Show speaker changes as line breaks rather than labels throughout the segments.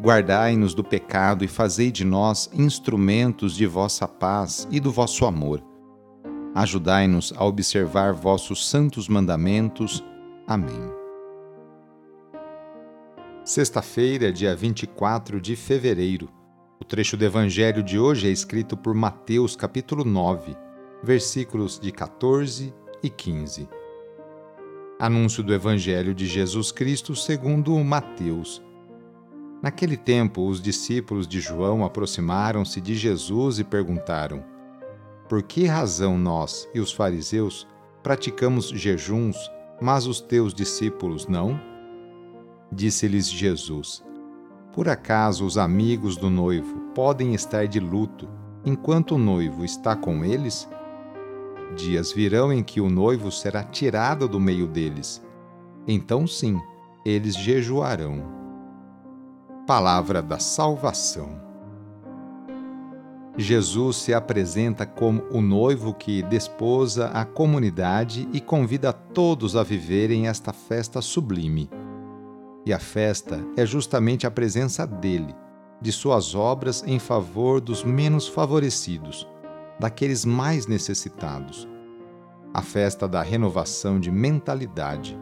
Guardai-nos do pecado e fazei de nós instrumentos de vossa paz e do vosso amor. Ajudai-nos a observar vossos santos mandamentos. Amém. Sexta-feira, dia 24 de fevereiro o trecho do Evangelho de hoje é escrito por Mateus, capítulo 9, versículos de 14 e 15. Anúncio do Evangelho de Jesus Cristo segundo Mateus. Naquele tempo, os discípulos de João aproximaram-se de Jesus e perguntaram: Por que razão nós e os fariseus praticamos jejuns, mas os teus discípulos não? Disse-lhes Jesus: por acaso os amigos do noivo podem estar de luto enquanto o noivo está com eles? Dias virão em que o noivo será tirado do meio deles. Então, sim, eles jejuarão. Palavra da Salvação. Jesus se apresenta como o noivo que desposa a comunidade e convida todos a viverem esta festa sublime. E a festa é justamente a presença dele, de suas obras em favor dos menos favorecidos, daqueles mais necessitados. A festa da renovação de mentalidade.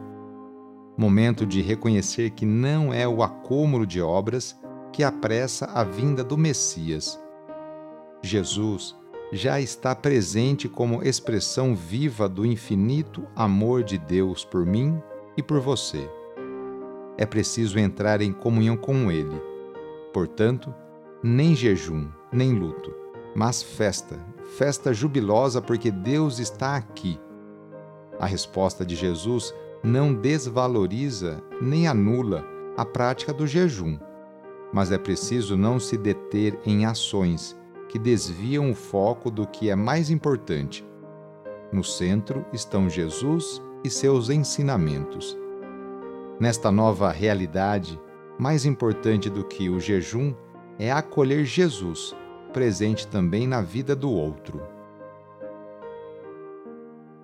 Momento de reconhecer que não é o acúmulo de obras que apressa a vinda do Messias. Jesus já está presente como expressão viva do infinito amor de Deus por mim e por você é preciso entrar em comunhão com Ele. Portanto, nem jejum, nem luto, mas festa, festa jubilosa porque Deus está aqui. A resposta de Jesus não desvaloriza nem anula a prática do jejum, mas é preciso não se deter em ações que desviam o foco do que é mais importante. No centro estão Jesus e seus ensinamentos. Nesta nova realidade, mais importante do que o jejum é acolher Jesus, presente também na vida do outro.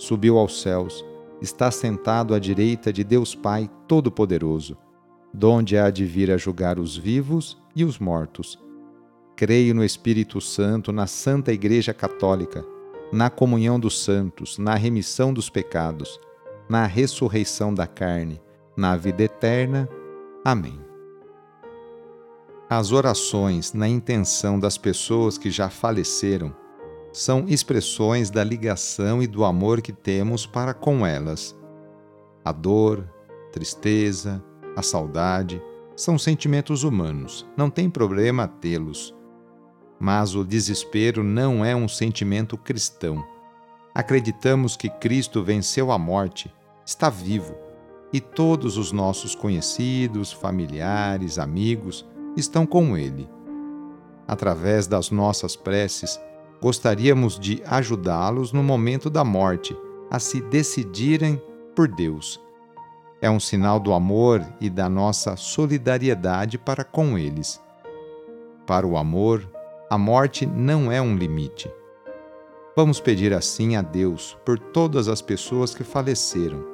subiu aos céus, está sentado à direita de Deus Pai Todo-Poderoso, donde há de vir a julgar os vivos e os mortos. Creio no Espírito Santo, na Santa Igreja Católica, na comunhão dos santos, na remissão dos pecados na ressurreição da carne, na vida eterna. Amém. As orações na intenção das pessoas que já faleceram são expressões da ligação e do amor que temos para com elas. A dor, tristeza, a saudade são sentimentos humanos, não tem problema tê-los. Mas o desespero não é um sentimento cristão. Acreditamos que Cristo venceu a morte está vivo e todos os nossos conhecidos, familiares, amigos estão com Ele. Através das nossas preces, gostaríamos de ajudá-los no momento da morte a se decidirem por Deus. É um sinal do amor e da nossa solidariedade para com eles. Para o amor, A morte não é um limite. Vamos pedir assim a Deus por todas as pessoas que faleceram.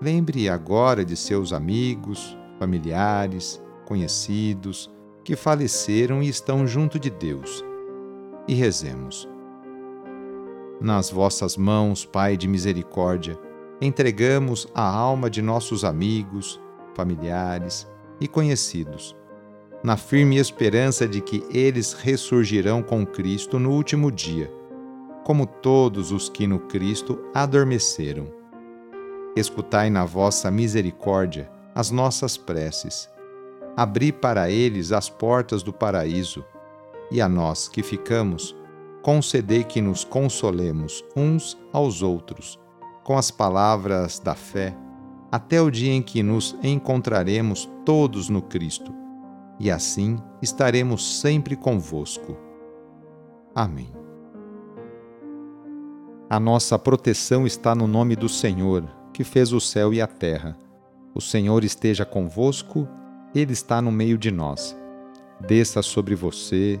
Lembre agora de seus amigos, familiares, conhecidos que faleceram e estão junto de Deus. E rezemos. Nas vossas mãos, Pai de misericórdia, entregamos a alma de nossos amigos, familiares e conhecidos, na firme esperança de que eles ressurgirão com Cristo no último dia, como todos os que no Cristo adormeceram. Escutai na vossa misericórdia as nossas preces. Abri para eles as portas do paraíso, e a nós que ficamos, concedei que nos consolemos uns aos outros, com as palavras da fé, até o dia em que nos encontraremos todos no Cristo, e assim estaremos sempre convosco. Amém. A nossa proteção está no nome do Senhor, que fez o céu e a terra. O Senhor esteja convosco, Ele está no meio de nós. Desça sobre você,